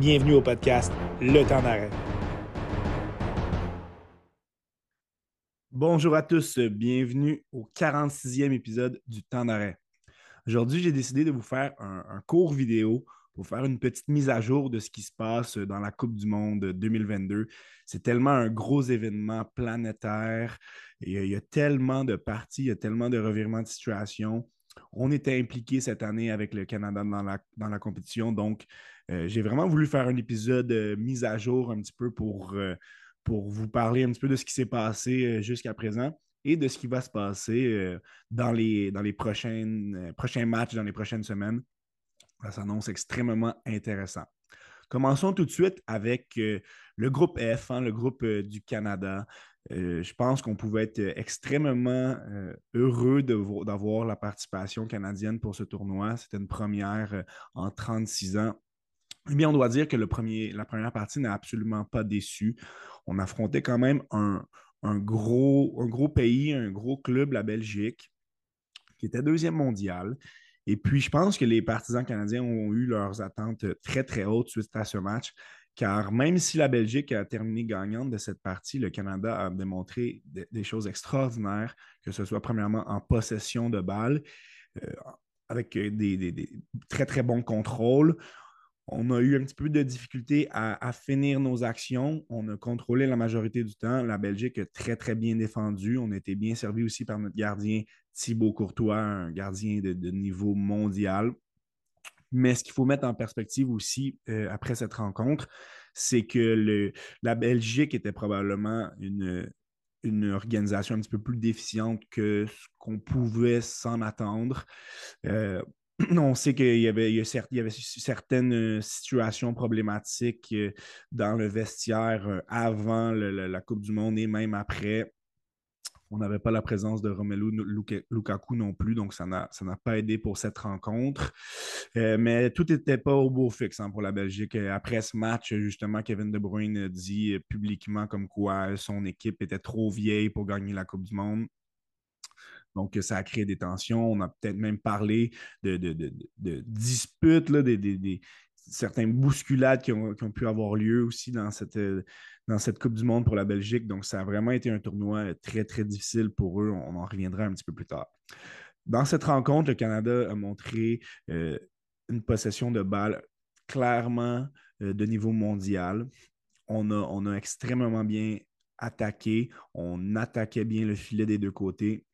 Bienvenue au podcast Le temps d'arrêt. Bonjour à tous, bienvenue au 46e épisode du temps d'arrêt. Aujourd'hui, j'ai décidé de vous faire un, court vidéo pour faire une petite mise à jour de ce qui se passe dans la Coupe du Monde 2022. C'est tellement un gros événement planétaire. Et il y a tellement de parties, il y a tellement de revirements de situation. On était impliqué cette année avec le Canada dans la, compétition. Donc, euh, j'ai vraiment voulu faire un épisode euh, mise à jour un petit peu pour, euh, pour vous parler un petit peu de ce qui s'est passé jusqu'à présent et de ce qui va se passer dans les, prochains matchs, dans les prochaines semaines. Ça s'annonce extrêmement intéressant. Commençons tout de suite avec le groupe F, hein, le groupe du Canada. je pense qu'on pouvait être extrêmement heureux d'avoir la participation canadienne pour ce tournoi. C'était une première en 36 ans. Eh bien, on doit dire que la première partie n'a absolument pas déçu. On affrontait quand même un, gros, un gros pays, un gros club, la Belgique, qui était deuxième mondial. Et puis, je pense que les partisans canadiens ont eu leurs attentes très, très hautes suite à ce match, car même si la Belgique a terminé gagnante de cette partie, le Canada a démontré des choses extraordinaires, que ce soit premièrement en possession de balles, euh, avec des, très, très bons contrôles. On a eu un petit peu de difficulté à, finir nos actions. On a contrôlé la majorité du temps. La Belgique a très, très bien défendu. On a été bien servi aussi par notre gardien Thibaut Courtois, un gardien de, niveau mondial. Mais ce qu'il faut mettre en perspective aussi euh, après cette rencontre, c'est que la Belgique était probablement une, une organisation un petit peu plus déficiente que ce qu'on pouvait s'en attendre. Euh, on sait qu'il y avait, certaines euh, situations problématiques dans le vestiaire avant la Coupe du Monde et même après. On n'avait pas la présence de Romelu Lukaku non plus, donc ça n'a pas aidé pour cette rencontre. mais tout n'était pas au beau fixe hein, pour la Belgique. Après ce match, justement, Kevin De Bruyne dit publiquement comme quoi son équipe était trop vieille pour gagner la Coupe du Monde. Donc, ça a créé des tensions. On a peut-être même parlé de, disputes, des, certaines bousculades qui ont, pu avoir lieu aussi dans cette, dans cette Coupe du Monde pour la Belgique. Donc, ça a vraiment été un tournoi très, très difficile pour eux. On en reviendra un petit peu plus tard. Dans cette rencontre, le Canada a montré euh, une possession de balles clairement euh, de niveau mondial. On a extrêmement bien attaqué. On attaquait bien le filet des deux côtés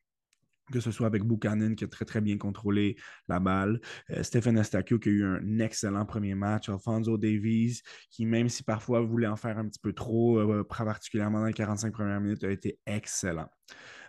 que ce soit avec Buchanan qui a très très bien contrôlé la balle, euh, Stephen Estacchio qui a eu un excellent premier match, Alfonso Davies qui même si parfois voulait en faire un petit peu trop, euh, particulièrement dans les 45 premières minutes, a été excellent.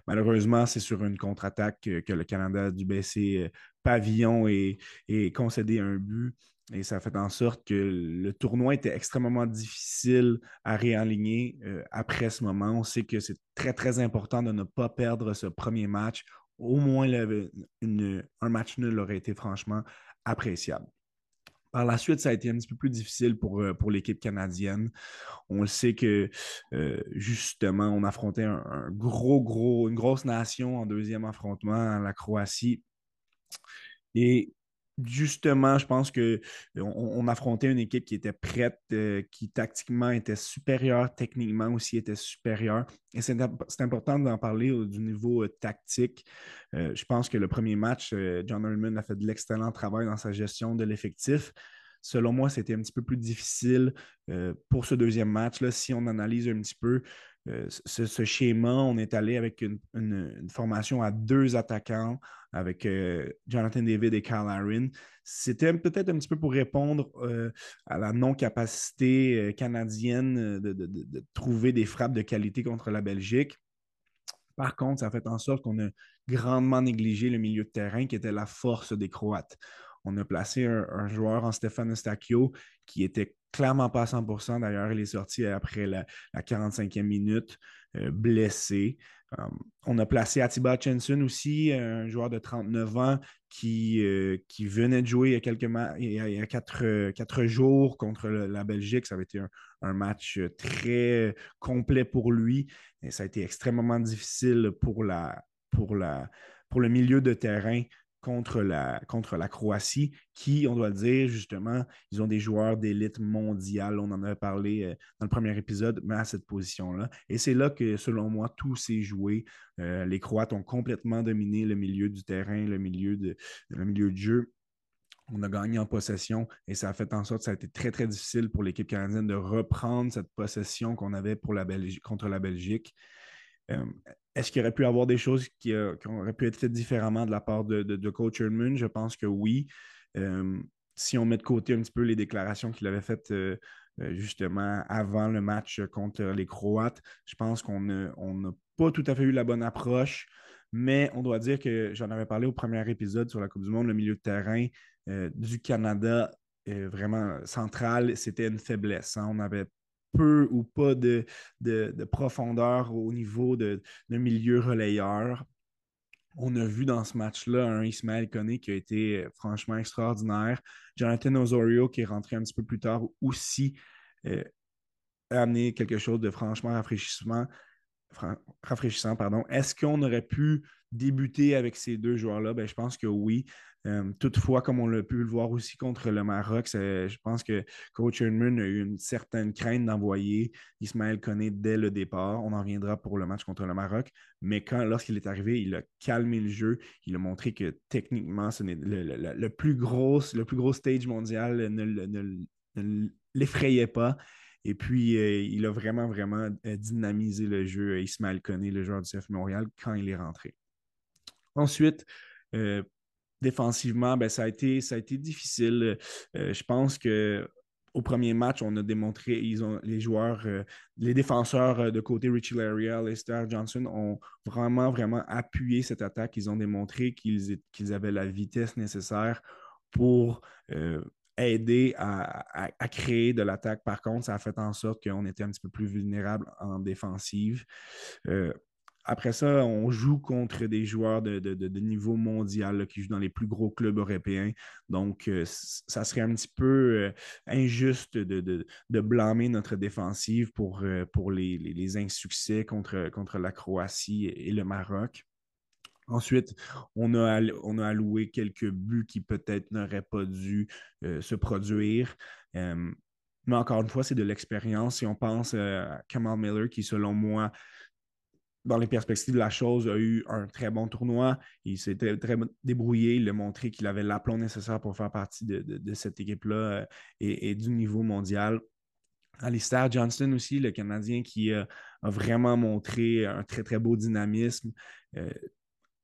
Malheureusement, c'est sur une contre-attaque que, le Canada a dû baisser euh, pavillon et, et concéder un but. Et ça a fait en sorte que le tournoi était extrêmement difficile à réaligner après ce moment. On sait que c'est très, très important de ne pas perdre ce premier match au moins un match nul aurait été franchement appréciable. Par la suite, ça a été un petit peu plus difficile pour, euh, pour l'équipe canadienne. On le sait que euh, justement, on affrontait un, gros, gros, une grosse nation en deuxième affrontement, la Croatie. Et justement, je pense qu'on on affrontait une équipe qui était prête, euh, qui tactiquement était supérieure, techniquement aussi était supérieure. Et c'est important d'en parler du niveau euh, tactique. Euh, je pense que le premier match, John Hurlman a fait de l'excellent travail dans sa gestion de l'effectif. Selon moi, c'était un petit peu plus difficile pour ce deuxième match. Là, si on analyse un petit peu, euh, ce, schéma, on est allé avec une, formation à deux attaquants, avec euh, Jonathan David et Kyle Aaron. C'était peut-être un petit peu pour répondre euh, à la non-capacité canadienne de, trouver des frappes de qualité contre la Belgique. Par contre, ça a fait en sorte qu'on a grandement négligé le milieu de terrain qui était la force des Croates. On a placé un, joueur en Stéphane Eustachio qui était clairement pas à 100% D'ailleurs, il est sorti après la, 45e minute, euh, blessé. Euh, on a placé Atiba Chenson aussi, un joueur de 39 ans qui, euh, qui venait de jouer il y a, quelques quatre, jours contre la Belgique. Ça avait été un, match très complet pour lui. Ça a été extrêmement difficile pour le milieu de terrain contre la, contre la Croatie, qui, on doit le dire, justement, ils ont des joueurs d'élite mondiale. On en avait parlé euh, dans le premier épisode, mais à cette position-là. Et c'est là que, selon moi, tout s'est joué. Euh, les Croates ont complètement dominé le milieu du terrain, le milieu de, le milieu de jeu. On a gagné en possession et ça a fait en sorte que ça a été très, très difficile pour l'équipe canadienne de reprendre cette possession qu'on avait pour la contre la Belgique. Euh, est-ce qu'il aurait pu avoir des choses qui, euh, auraient pu être faites différemment de la part de, Coach Erdman? Je pense que oui. Euh, si on met de côté un petit peu les déclarations qu'il avait faites justement avant le match contre les Croates, je pense qu'on n'a pas tout à fait eu la bonne approche. Mais on doit dire que j'en avais parlé au premier épisode sur la Coupe du Monde, le milieu de terrain du Canada vraiment central, c'était une faiblesse. Hein. On avait peu ou pas de, de, profondeur au niveau de, milieu relayeur. On a vu dans ce match-là un Ismaël Koné qui a été euh, franchement extraordinaire. Jonathan Osorio qui est rentré un petit peu plus tard aussi euh, a amené quelque chose de franchement rafraîchissement. rafraîchissant. Pardon. Est-ce qu'on aurait pu débuter avec ces deux joueurs-là? Ben, je pense que oui. Euh, toutefois, comme on l'a pu le voir aussi contre le Maroc, je pense que Coach Erdman a eu une certaine crainte d'envoyer Ismaël Koné dès le départ. On en reviendra pour le match contre le Maroc. Mais quand, lorsqu'il est arrivé, il a calmé le jeu. Il a montré que techniquement, ce le, plus gros, le plus gros stage mondial ne, l'effrayait pas. Et puis, euh, il a vraiment, vraiment euh, dynamisé le jeu, Ismaël Koné, le joueur du CF Montréal, quand il est rentré. Ensuite, défensivement, ben, ça, a été, ça a été difficile. Euh, je pense que au premier match, on a démontré, ils ont, les joueurs, euh, les défenseurs euh, de côté Richie Laria, Lester Johnson ont vraiment, vraiment appuyé cette attaque. Ils ont démontré qu'ils qu'ils avaient la vitesse nécessaire pour aider à, à, créer de l'attaque. Par contre, ça a fait en sorte qu'on était un petit peu plus vulnérable en défensive. Après ça, on joue contre des joueurs de, niveau mondial qui jouent dans les plus gros clubs européens. Donc, euh, ça serait un petit peu euh, injuste de, blâmer notre défensive pour, euh, les, insuccès contre, contre la Croatie et le Maroc. Ensuite, on a, on a alloué quelques buts qui peut-être n'auraient pas dû se produire. mais encore une fois, c'est de l'expérience. Si on pense à Kamal Miller, qui, selon moi, dans les perspectives de la chose, a eu un très bon tournoi. Il s'était très débrouillé. Il a montré qu'il avait l'aplomb nécessaire pour faire partie de, cette équipe-là euh, et, du niveau mondial. Alistair Johnston aussi, le Canadien qui euh, a vraiment montré un très, très beau dynamisme. Euh,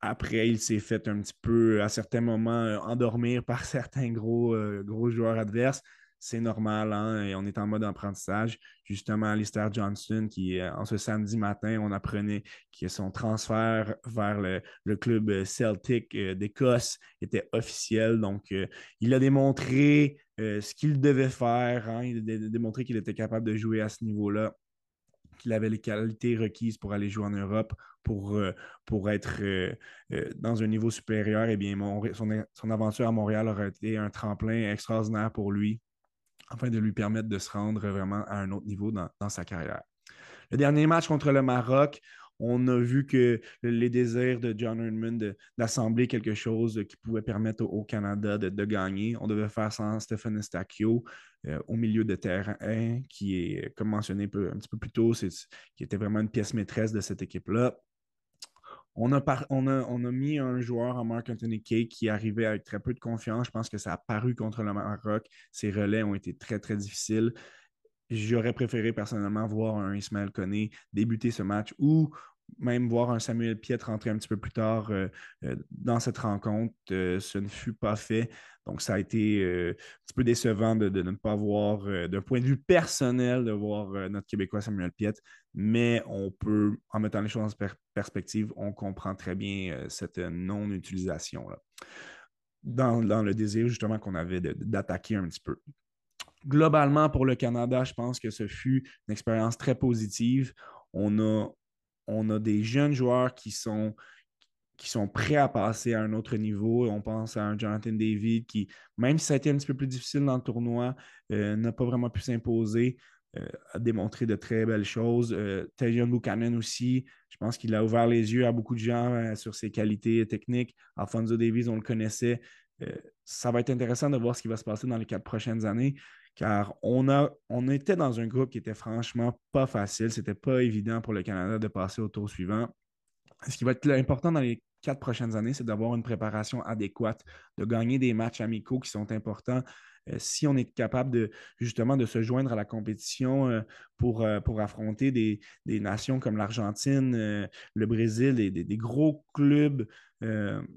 après, il s'est fait un petit peu, à certains moments, endormir par certains gros joueurs adverses c'est normal, hein, et on est en mode apprentissage. Justement, Alistair Johnston, qui euh, en ce samedi matin, on apprenait que son transfert vers le, club euh, Celtic euh, d'Écosse était officiel. Donc, il a démontré ce qu'il devait faire. Hein. il a démontré qu'il était capable de jouer à ce niveau-là qu'il avait les qualités requises pour aller jouer en Europe, pour, pour être dans un niveau supérieur, eh bien, son, son, aventure à Montréal aurait été un tremplin extraordinaire pour lui afin de lui permettre de se rendre vraiment à un autre niveau dans, sa carrière. Le dernier match contre le Maroc, on a vu que les désirs de John Herdman d'assembler quelque chose qui pouvait permettre au, Canada de, gagner. On devait faire sans Stéphane Stacchio euh, au milieu de terrain, qui est, comme mentionné un petit peu plus tôt, qui était vraiment une pièce maîtresse de cette équipe-là. On a, mis un joueur en Mark Anthony Kay qui arrivait avec très peu de confiance. Je pense que ça a paru contre le Maroc. Ses relais ont été très, très difficiles. J'aurais préféré personnellement voir un Ismaël Koné débuter ce match ou même voir un Samuel Piet rentrer un petit peu plus tard euh, euh, dans cette rencontre. Euh, ce ne fut pas fait. Donc, ça a été un petit peu décevant de, ne pas voir, d'un point de vue personnel, de voir notre Québécois Samuel Piet. Mais on peut, en mettant les choses en perspective, on comprend très bien cette non-utilisation dans, dans, le désir justement qu'on avait d'attaquer un petit peu. Globalement, pour le Canada, je pense que ce fut une expérience très positive. On a on a des jeunes joueurs qui sont, prêts à passer à un autre niveau. On pense à Jonathan David qui, même si ça a été un petit peu plus difficile dans le tournoi, euh, n'a pas vraiment pu s'imposer. a démontré de très belles choses. Euh, Buchanan aussi, je pense qu'il a ouvert les yeux à beaucoup de gens sur ses qualités techniques. Alfonso Davies, on le connaissait. Ça va être intéressant de voir ce qui va se passer dans les quatre prochaines années car on, a, on était dans un groupe qui était franchement pas facile. C'était pas évident pour le Canada de passer au tour suivant. Ce qui va être important dans les quatre prochaines années, c'est d'avoir une préparation adéquate, de gagner des matchs amicaux qui sont importants. Euh, si on est capable de justement de se joindre à la compétition euh, pour, euh, pour affronter des, nations comme l'Argentine, le Brésil, des, des gros clubs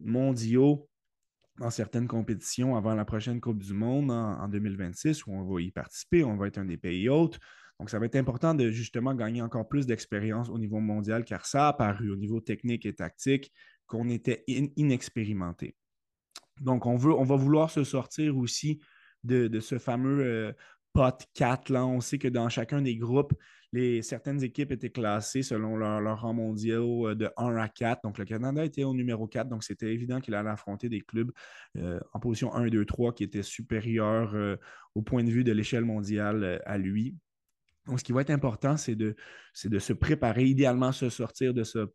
mondiaux, dans certaines compétitions avant la prochaine Coupe du Monde en, 2026 où on va y participer, on va être un des pays hôtes. Donc, ça va être important de justement gagner encore plus d'expérience au niveau mondial car ça a apparu au niveau technique et tactique qu'on était inexpérimenté. Donc, on, veut, on va vouloir se sortir aussi de, ce fameux euh, pot 4. Là. On sait que dans chacun des groupes, certaines équipes étaient classées selon leur, rang mondial euh, de 1 à 4. Donc, le Canada était au numéro 4. Donc, c'était évident qu'il allait affronter des clubs euh, en position 1, 2, 3 qui étaient supérieurs euh, au point de vue de l'échelle mondiale à lui. Donc, ce qui va être important, c'est de, se préparer, idéalement se sortir de ce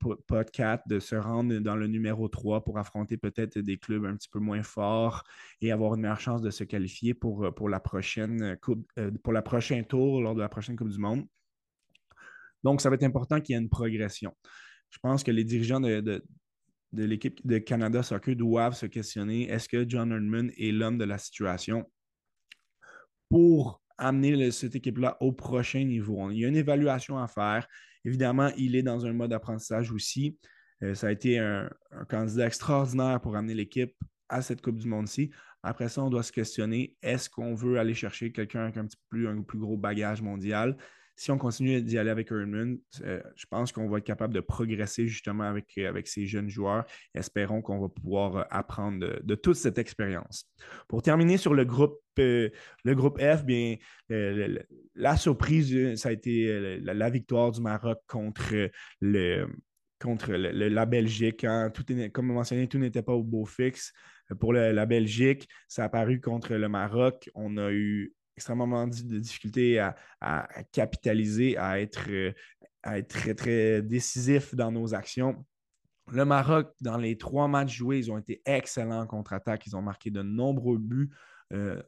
4, de se rendre dans le numéro 3 pour affronter peut-être des clubs un petit peu moins forts et avoir une meilleure chance de se qualifier pour, pour la prochaine coupe, pour la prochaine tour lors de la prochaine Coupe du Monde. Donc, ça va être important qu'il y ait une progression. Je pense que les dirigeants de, l'équipe de Canada Soccer doivent se questionner est-ce que John Herdman est l'homme de la situation pour amener cette équipe-là au prochain niveau? Il y a une évaluation à faire. Évidemment, il est dans un mode d'apprentissage aussi. Euh, ça a été un, candidat extraordinaire pour amener l'équipe à cette Coupe du Monde-ci. Après ça, on doit se questionner est-ce qu'on veut aller chercher quelqu'un avec un petit plus, un plus gros bagage mondial? Si on continue d'y aller avec Erdman, euh, je pense qu'on va être capable de progresser justement avec, euh, avec ces jeunes joueurs. Espérons qu'on va pouvoir euh, apprendre de, toute cette expérience. Pour terminer sur le groupe, le groupe F, bien, la surprise, ça a été la, victoire du Maroc contre le contre la Belgique. Hein. Tout comme mentionné, tout n'était pas au beau fixe. Pour la Belgique, ça a apparu contre le Maroc. On a eu extrêmement de difficulté à, capitaliser, à être, euh, à être très, très décisif dans nos actions. Le Maroc, dans les trois matchs joués, ils ont été excellents en contre-attaque. Ils ont marqué de nombreux buts euh,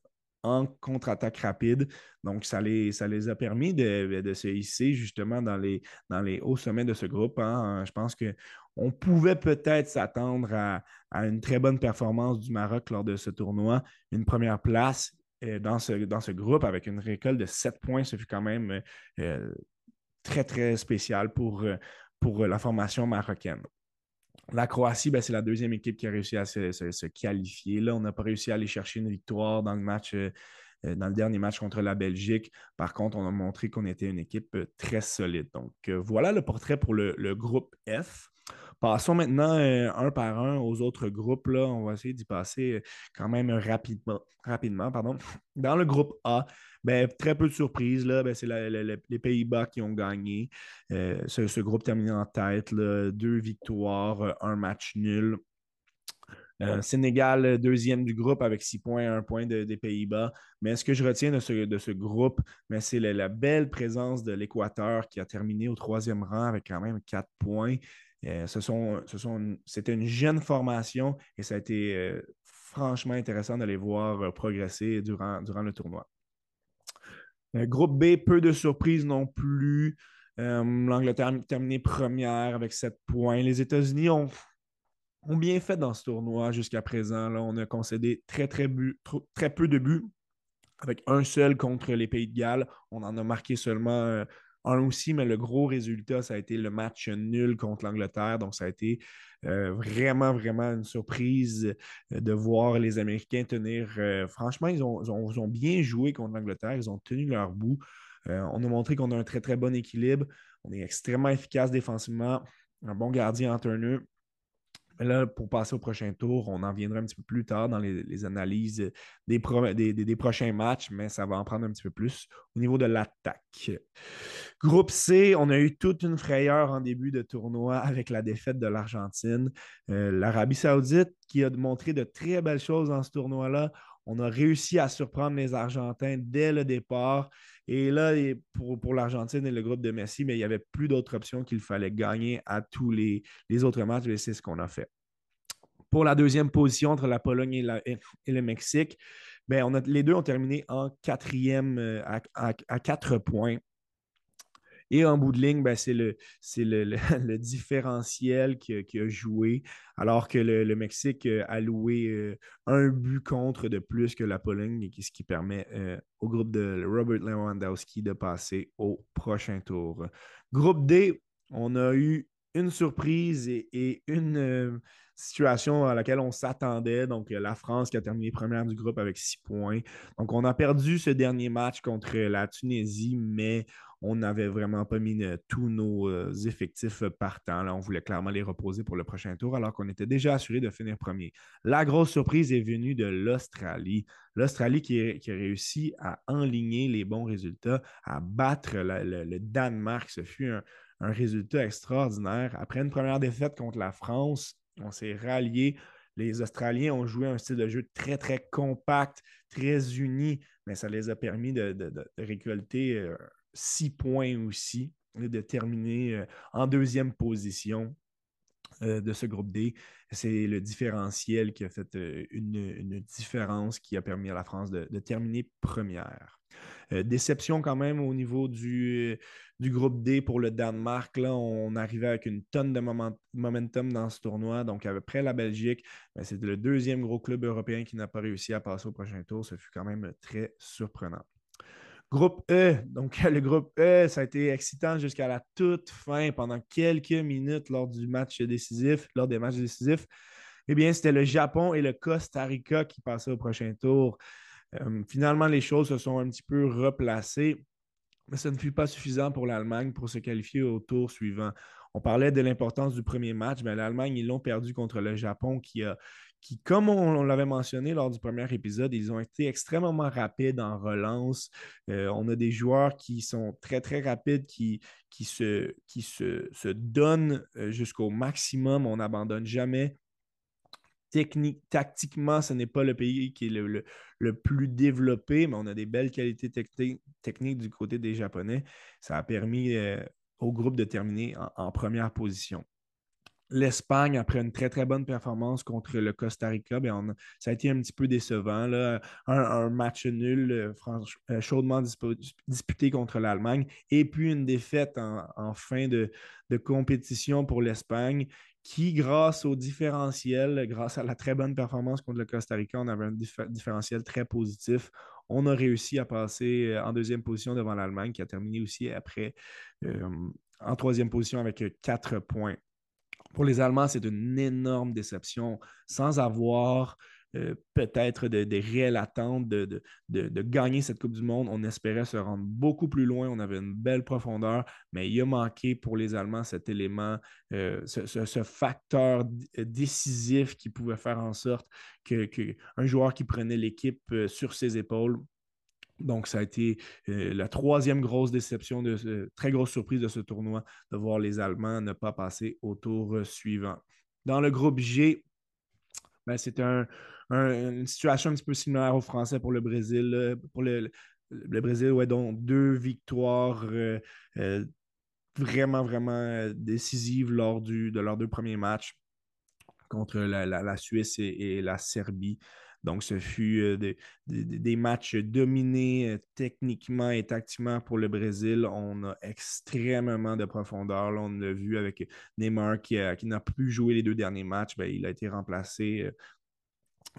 en contre-attaque rapide. Donc, ça les, ça les a permis de, se hisser justement dans les, dans les hauts sommets de ce groupe. Hein. Je pense qu'on pouvait peut-être s'attendre à, à, une très bonne performance du Maroc lors de ce tournoi. Une première place dans, ce, dans ce groupe avec une récolte de 7 points. Ce fut quand même euh, très, très spécial pour, euh, pour la formation marocaine. La Croatie, ben, c'est la deuxième équipe qui a réussi à se, qualifier. Là, on n'a pas réussi à aller chercher une victoire dans le match, dans le dernier match contre la Belgique. Par contre, on a montré qu'on était une équipe très solide. Donc, voilà le portrait pour le, le groupe F. Passons maintenant euh, un par un aux autres groupes. Là. On va essayer d'y passer euh, quand même rapidement. rapidement pardon. Dans le groupe A, ben, très peu de surprises. Ben, c'est les Pays-Bas qui ont gagné. Euh, ce, groupe terminé en tête. deux victoires, un match nul. Sénégal, deuxième du groupe avec six points, un point des Pays-Bas. Mais ce que je retiens de ce, groupe, c'est la, belle présence de l'Équateur qui a terminé au troisième rang avec quand même quatre points. Euh, c'était une jeune formation et ça a été euh, franchement intéressant de les voir euh, progresser durant, le tournoi. groupe B, peu de surprises non plus. L'Angleterre a terminé première avec 7 points. Les États-Unis ont, ont, bien fait dans ce tournoi jusqu'à présent. Là, on a concédé très, très, peu de buts avec un seul contre les Pays de Galles. On en a marqué seulement un aussi, mais le gros résultat, ça a été le match nul contre l'Angleterre. Donc, ça a été euh, vraiment, vraiment une surprise euh, de voir les Américains tenir. Euh, franchement, ils ont, ont, bien joué contre l'Angleterre. Ils ont tenu leur bout. on a montré qu'on a un très, très bon équilibre. On est extrêmement efficace défensivement. Un bon gardien en turner. Là, pour passer au prochain tour, on en viendra un petit peu plus tard dans les, analyses des, des, prochains matchs, mais ça va en prendre un petit peu plus au niveau de l'attaque. Groupe C, on a eu toute une frayeur en début de tournoi avec la défaite de l'Argentine. Euh, L'Arabie Saoudite qui a montré de très belles choses dans ce tournoi-là. On a réussi à surprendre les Argentins dès le départ. Et là, pour, pour l'Argentine et le groupe de Messi, mais il n'y avait plus d'autres options qu'il fallait gagner à tous les, les autres matchs et c'est ce qu'on a fait. Pour la deuxième position entre la Pologne et, le Mexique, ben, on les deux ont terminé en quatrième euh, à quatre points. Et en bout de ligne, ben, c'est le, le, différentiel qui, a joué, alors que le, Mexique euh, a loué euh, un but contre de plus que la Pologne, ce qui permet euh, au groupe de Robert Lewandowski de passer au prochain tour. Groupe D, on a eu une surprise et, une situation à laquelle on s'attendait. Donc, la France qui a terminé première du groupe avec six points. Donc, on a perdu ce dernier match contre la Tunisie, mais on n'avait vraiment pas mis euh, tous nos euh, effectifs partants. Là, on voulait clairement les reposer pour le prochain tour, alors qu'on était déjà assuré de finir premier. La grosse surprise est venue de l'Australie. L'Australie qui, a réussi à enligner les bons résultats, à battre le, Danemark. Ce fut un, résultat extraordinaire. Après une première défaite contre la France, on s'est rallié. Les Australiens ont joué un style de jeu très, très compact, très uni, mais ça les a permis de, récolter euh, six points aussi, de terminer euh, en deuxième position euh, de ce groupe D. C'est le différentiel qui a fait euh, une, différence qui a permis à la France de, terminer première. déception quand même au niveau du, groupe D pour le Danemark. Là, on arrivait avec une tonne de momentum dans ce tournoi. Donc, après la Belgique, c'est le deuxième gros club européen qui n'a pas réussi à passer au prochain tour. Ce fut quand même très surprenant. Groupe E, donc le groupe E, ça a été excitant jusqu'à la toute fin, pendant quelques minutes lors du match décisif, lors des matchs décisifs. Eh bien, c'était le Japon et le Costa Rica qui passaient au prochain tour. Euh, finalement, les choses se sont un petit peu replacées, mais ce ne fut pas suffisant pour l'Allemagne pour se qualifier au tour suivant. On parlait de l'importance du premier match, mais l'Allemagne, ils l'ont perdu contre le Japon qui comme on, l'avait mentionné lors du premier épisode, ils ont été extrêmement rapides en relance. Euh, on a des joueurs qui sont très, très rapides, qui, qui, se, qui se, donnent euh, jusqu'au maximum. On n'abandonne jamais. Technique, tactiquement, ce n'est pas le pays qui est le, plus développé, mais on a des belles qualités techniques du côté des Japonais. Ça a permis euh, au groupe de terminer en première position l'Espagne, après une très, très bonne performance contre le Costa Rica, bien, ça a été un petit peu décevant. Un, match nul, euh, euh, chaudement disputé contre l'Allemagne, et puis une défaite en, fin de, compétition pour l'Espagne, qui, grâce au différentiel, grâce à la très bonne performance contre le Costa Rica, on avait un différentiel très positif. On a réussi à passer euh, en deuxième position devant l'Allemagne, qui a terminé aussi après en troisième position avec quatre points. Pour les Allemands, c'est une énorme déception sans avoir euh, peut-être des réelles attentes de, gagner cette Coupe du Monde. On espérait se rendre beaucoup plus loin. On avait une belle profondeur, mais il a manqué pour les Allemands cet élément, euh, ce, facteur décisif qui pouvait faire en sorte qu'un joueur qui prenait l'équipe euh, sur ses épaules donc, ça a été euh, la troisième grosse déception, de, très grosse surprise de ce tournoi, de voir les Allemands ne pas passer au tour euh, suivant. Dans le groupe G, ben, c'est une situation un petit peu similaire aux Français pour le Brésil. Pour le, Brésil, ouais, donc deux victoires euh, vraiment, vraiment décisives lors de leurs deux premiers matchs contre la, Suisse et, la Serbie. Donc, ce fut euh, des, matchs dominés euh, techniquement et tactiquement pour le Brésil. On a extrêmement de profondeur. on l'a vu avec Neymar qui, n'a plus joué les deux derniers matchs. Ben, il a été remplacé euh,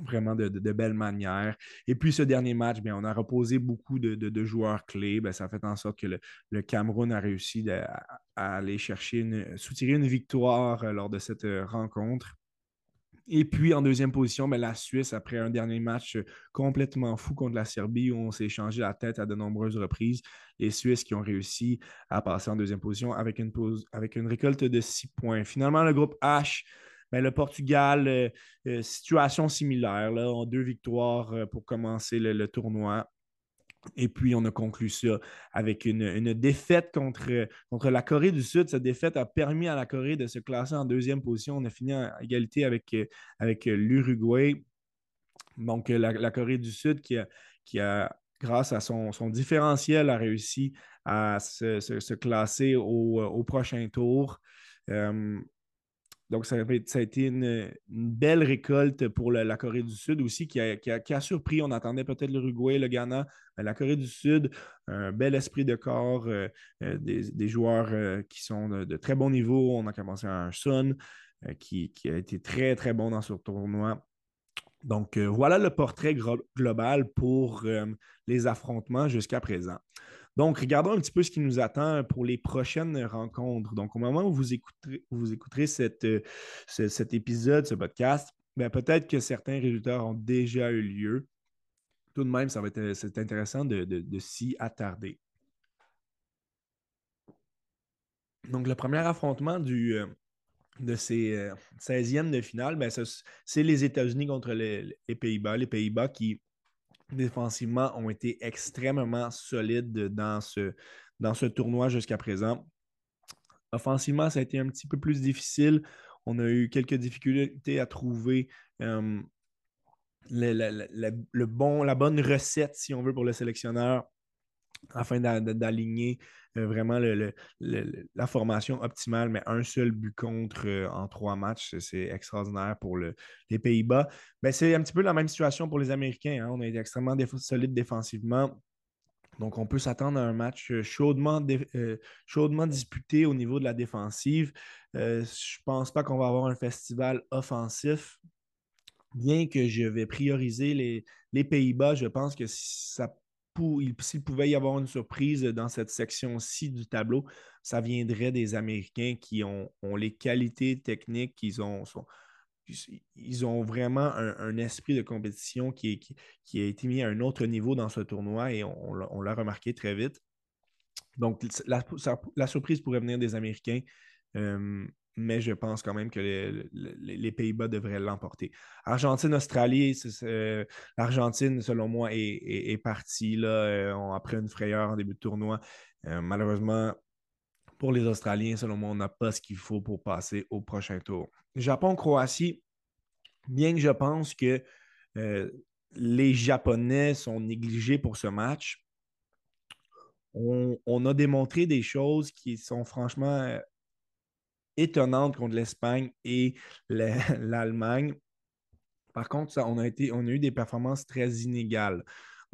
vraiment de, belle manière. Et puis ce dernier match, bien, on a reposé beaucoup de, joueurs clés. Bien, ça a fait en sorte que le, Cameroun a réussi à, aller chercher, une, soutirer une victoire lors de cette rencontre. Et puis en deuxième position, ben, la Suisse, après un dernier match complètement fou contre la Serbie, où on s'est changé la tête à de nombreuses reprises. Les Suisses qui ont réussi à passer en deuxième position avec une, récolte de six points. Finalement, le groupe H, ben, le Portugal, euh, euh, situation similaire, là, deux victoires euh, pour commencer le tournoi. Et puis, on a conclu ça avec une, défaite contre, contre, la Corée du Sud. Cette défaite a permis à la Corée de se classer en deuxième position. On a fini en égalité avec, avec l'Uruguay. Donc, la, Corée du Sud qui a, grâce à son, différentiel, a réussi à se, classer au, prochain tour. Donc, ça a, été une, belle récolte pour la, Corée du Sud aussi, qui a, surpris. On attendait peut-être l'Uruguay, le Ghana, mais la Corée du Sud, un bel esprit de corps, euh, euh, des, joueurs euh, qui sont de, très bon niveau. On a commencé à un Sun qui, a été très, très bon dans ce tournoi. Donc, voilà le portrait global pour les affrontements jusqu'à présent. Donc, regardons un petit peu ce qui nous attend pour les prochaines rencontres. Donc, au moment où vous écouterez, vous écouterez euh, cet épisode, ce podcast, ben, peut-être que certains résultats ont déjà eu lieu. Tout de même, ça va être euh, intéressant de, s'y attarder. Donc, le premier affrontement du, euh, de ces 16e de finale, ben, c'est les États-Unis contre les Pays-Bas. Les Pays-Bas qui défensivement ont été extrêmement solides dans ce, tournoi jusqu'à présent. Offensivement, ça a été un petit peu plus difficile. On a eu quelques difficultés à trouver euh, la bonne recette, si on veut, pour le sélectionneur afin d'aligner euh, vraiment la formation optimale, mais un seul but contre euh, en trois matchs, c'est extraordinaire pour les Pays-Bas. Ben, c'est un petit peu la même situation pour les Américains. Hein. On a été extrêmement solide défensivement. Donc, on peut s'attendre à un match euh, chaudement, disputé au niveau de la défensive. je ne pense pas qu'on va avoir un festival offensif. Bien que je vais prioriser les, les Pays-Bas, je pense que ça s'il pouvait y avoir une surprise dans cette section-ci du tableau, ça viendrait des Américains qui ont, les qualités techniques, ont, ils ont vraiment un, esprit de compétition qui, qui, a été mis à un autre niveau dans ce tournoi et on, l'a remarqué très vite. Donc, la, surprise pourrait venir des Américains. Euh, mais je pense quand même que les, Pays-Bas devraient l'emporter. Argentine-Australie, l'Argentine, selon moi, est, partie là, euh, après une frayeur en début de tournoi. Euh, malheureusement, pour les Australiens, selon moi, on n'a pas ce qu'il faut pour passer au prochain tour. Japon-Croatie, bien que je pense que euh, les Japonais sont négligés pour ce match, on, a démontré des choses qui sont franchement étonnante contre l'Espagne et l'Allemagne. Par contre, on, a eu des performances très inégales.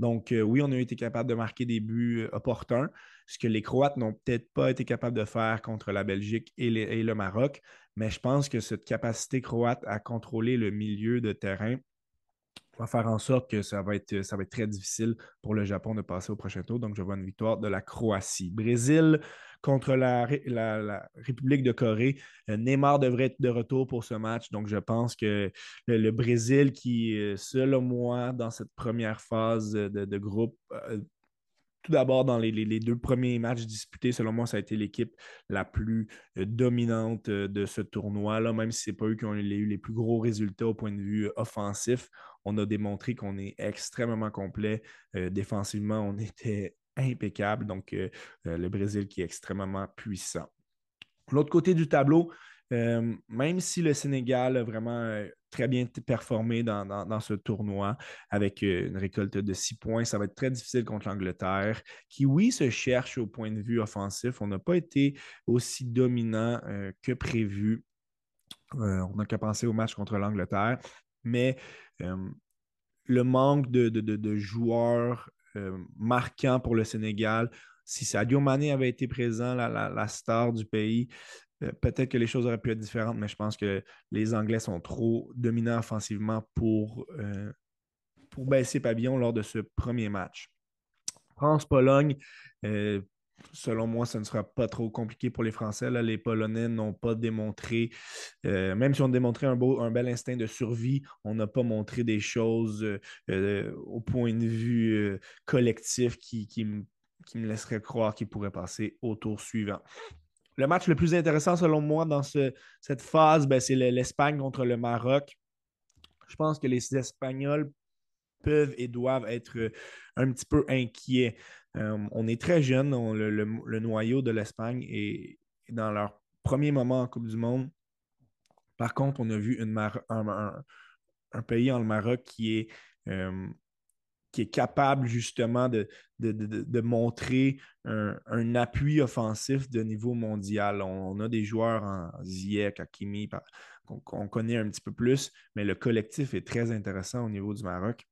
Donc, euh, oui, on a été capable de marquer des buts euh, opportuns, ce que les Croates n'ont peut-être pas été capables de faire contre la Belgique et, le Maroc. Mais je pense que cette capacité croate à contrôler le milieu de terrain va faire en sorte que ça va être très difficile pour le Japon de passer au prochain tour. Donc, je vois une victoire de la Croatie. Brésil, contre la, République de Corée. Euh, Neymar devrait être de retour pour ce match. Donc, je pense que le, Brésil, qui, selon moi, dans cette première phase de, groupe, euh, tout d'abord, dans les, deux premiers matchs disputés, selon moi, ça a été l'équipe la plus euh, dominante de ce tournoi-là, même si ce n'est pas eux qui ont eu les plus gros résultats au point de vue offensif. On a démontré qu'on est extrêmement complet. défensivement, on était impeccable. Donc, euh, euh, le Brésil qui est extrêmement puissant. L'autre côté du tableau, euh, même si le Sénégal a vraiment très bien performé dans, ce tournoi avec une récolte de six points, ça va être très difficile contre l'Angleterre, qui, oui, se cherche au point de vue offensif. On n'a pas été aussi dominant que prévu. on n'a qu'à penser au match contre l'Angleterre, mais le manque de joueurs euh, marquant pour le Sénégal. Si Sadio Mané avait été présent, la, star du pays, euh, peut-être que les choses auraient pu être différentes, mais je pense que les Anglais sont trop dominants offensivement pour, euh, pour baisser pavillon lors de ce premier match. France-Pologne, selon moi, ce ne sera pas trop compliqué pour les Français. Les Polonais n'ont pas démontré, euh, même si on a démontré un, beau, un bel instinct de survie, on n'a pas montré des choses euh, euh, au point de vue collectif qui, qui, me, laisserait croire qu'ils pourraient passer au tour suivant. Le match le plus intéressant, selon moi, dans cette phase, ben, c'est l'Espagne contre le Maroc. Je pense que les Espagnols peuvent et doivent être un petit peu inquiets. Euh, on est très jeune, le, noyau de l'Espagne est, dans leur premier moment en Coupe du Monde. Par contre, on a vu un, pays en le Maroc qui est qui est capable justement de, de, montrer un, appui offensif de niveau mondial. On, a des joueurs en Ziyech, Hakimi, qu'on connaît un petit peu plus, mais le collectif est très intéressant au niveau du Maroc.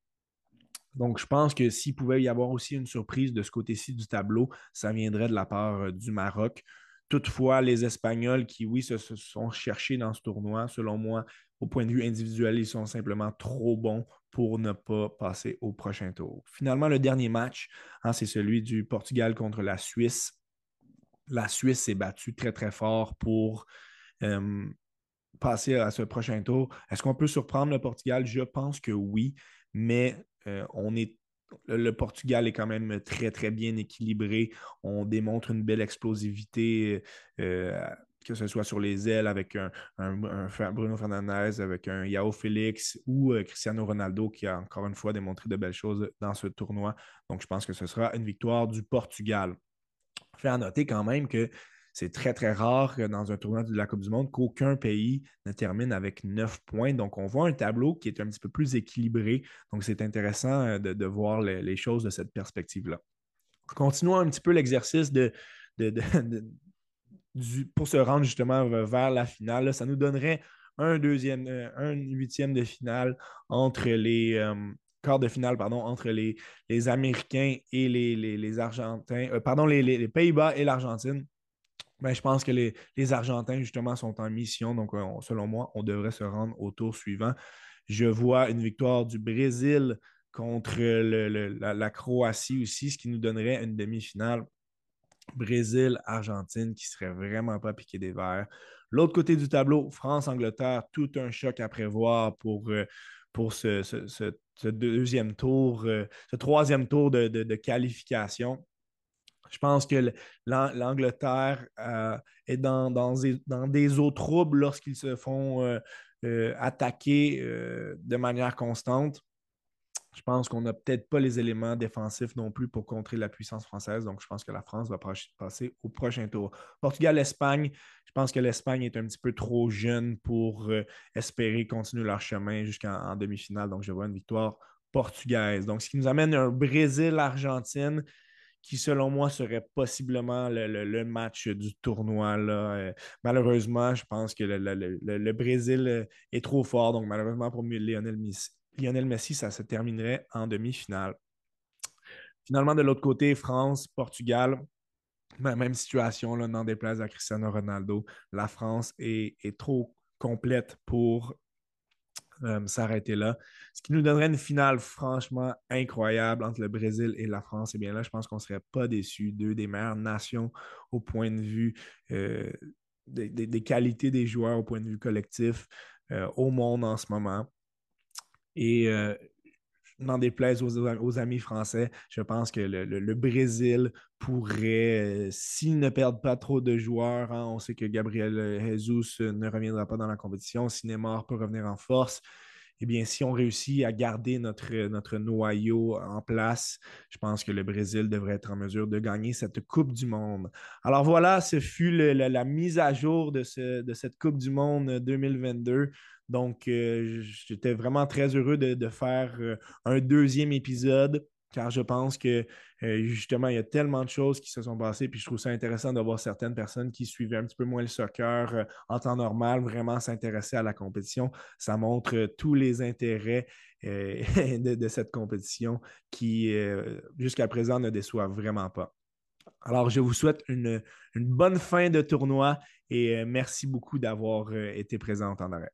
Donc, je pense que s'il pouvait y avoir aussi une surprise de ce côté-ci du tableau, ça viendrait de la part euh, du Maroc. Toutefois, les Espagnols qui, oui, se, sont cherchés dans ce tournoi, selon moi, au point de vue individuel, ils sont simplement trop bons pour ne pas passer au prochain tour. Finalement, le dernier match, hein, c'est celui du Portugal contre la Suisse. La Suisse s'est battue très, très fort pour passer à ce prochain tour. Est-ce qu'on peut surprendre le Portugal? Je pense que oui, mais euh, le Portugal est quand même très, très bien équilibré. On démontre une belle explosivité, euh, que ce soit sur les ailes avec un, Bruno Fernandez, avec un Yao Félix ou euh, Cristiano Ronaldo qui a encore une fois démontré de belles choses dans ce tournoi. Donc, je pense que ce sera une victoire du Portugal. Fait à noter quand même que c'est très, très rare dans un tournoi de la Coupe du Monde qu'aucun pays ne termine avec neuf points. Donc, on voit un tableau qui est un petit peu plus équilibré. Donc, c'est intéressant euh, de, voir les, choses de cette perspective-là. Continuons un petit peu l'exercice de, pour se rendre justement vers la finale. Ça nous donnerait un deuxième, euh, un huitième de finale entre les, euh, de finale, pardon, entre les, les Américains et les, Argentins, pardon, les Pays-Bas et l'Argentine. Ben, je pense que les, Argentins, justement, sont en mission. Donc, selon moi, on devrait se rendre au tour suivant. Je vois une victoire du Brésil contre la, Croatie aussi, ce qui nous donnerait une demi-finale. Brésil-Argentine qui serait vraiment pas piqué des verres. L'autre côté du tableau, France-Angleterre, tout un choc à prévoir pour, euh, pour ce, deuxième tour, euh, ce troisième tour de qualification. Je pense que l'Angleterre euh, est dans, des, eaux troubles lorsqu'ils se font euh, euh, attaquer de manière constante. Je pense qu'on n'a peut-être pas les éléments défensifs non plus pour contrer la puissance française. Donc, je pense que la France va passer au prochain tour. Portugal-Espagne, je pense que l'Espagne est un petit peu trop jeune pour espérer continuer leur chemin jusqu'en demi-finale. Donc, je vois une victoire portugaise. Donc, ce qui nous amène un Brésil-Argentine qui, selon moi, serait possiblement le, match du tournoi. Là. Euh, malheureusement, je pense que le, Brésil euh, est trop fort. Donc, malheureusement, pour Lionel Messi, Lionel Messi, ça se terminerait en demi-finale. Finalement, de l'autre côté, France, Portugal, même situation, n'en déplaise à Cristiano Ronaldo. La France est, est trop complète pour euh, s'arrêter là. Ce qui nous donnerait une finale franchement incroyable entre le Brésil et la France. Et eh bien là, je pense qu'on ne serait pas déçus. Deux des meilleures nations au point de vue euh, des, qualités des joueurs, au point de vue collectif euh, au monde en ce moment. Et n'en déplaise aux, amis français, je pense que le, Brésil pourrait, euh, s'ils ne perdent pas trop de joueurs, hein, on sait que Gabriel Jesus ne reviendra pas dans la compétition, si peut revenir en force, eh bien, si on réussit à garder notre, notre noyau en place, je pense que le Brésil devrait être en mesure de gagner cette Coupe du Monde. Alors voilà, ce fut la, mise à jour de, de cette Coupe du Monde 2022. Donc, euh, j'étais vraiment très heureux de, faire euh, un deuxième épisode car je pense que euh, justement, il y a tellement de choses qui se sont passées, puis je trouve ça intéressant d'avoir certaines personnes qui suivaient un petit peu moins le soccer en temps normal, vraiment s'intéresser à la compétition. Ça montre tous les intérêts de, cette compétition qui, jusqu'à présent, ne déçoit vraiment pas. Alors, je vous souhaite une bonne fin de tournoi et merci beaucoup d'avoir été présent en d'arrêt.